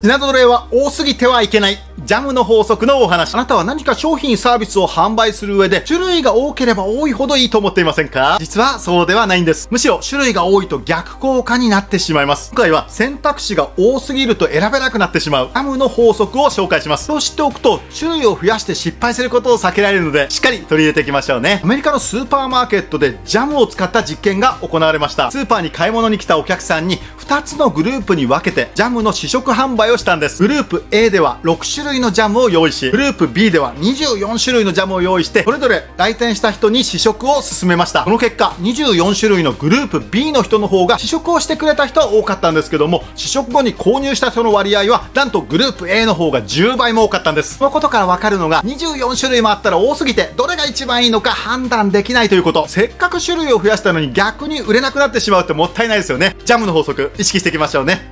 品揃えは多すぎてはいけない。ジャムの法則のお話。あなたは何か商品サービスを販売する上で、種類が多ければ多いほどいいと思っていませんか？実はそうではないんです。むしろ種類が多いと逆効果になってしまいます。今回は選択肢が多すぎると選べなくなってしまう、ジャムの法則を紹介します。そう知っておくと、種類を増やして失敗することを避けられるので、しっかり取り入れていきましょうね。アメリカのスーパーマーケットでジャムを使った実験が行われました。スーパーに買い物に来たお客さんに、2つのグループに分けて、ジャムの試食販売をしたんです。グループ A では6種類のジャムを用意し、グループ B では24種類のジャムを用意して、それぞれ来店した人に試食を進めました。この結果、24種類のグループ B の人の方が試食をしてくれた人は多かったんですけども、試食後に購入した人の割合は、なんとグループ A の方が10倍も多かったんです。このことからわかるのが、24種類もあったら多すぎて、どれが一番いいのか判断できないということ。せっかく種類を増やしたのに逆に売れなくなってしまうってもったいないですよね。ジャムの法則、意識していきましょうね。